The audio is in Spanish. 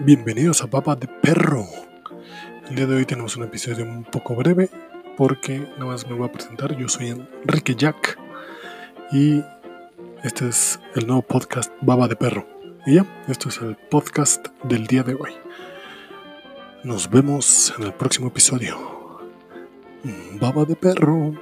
Bienvenidos a Baba de Perro. El día de hoy tenemos un episodio un poco breve porque nada más me voy a presentar. Yo soy Enrique Jack y este es el nuevo podcast Baba de Perro. Y ya, esto es el podcast del día de hoy. Nos vemos en el próximo episodio. Baba de Perro.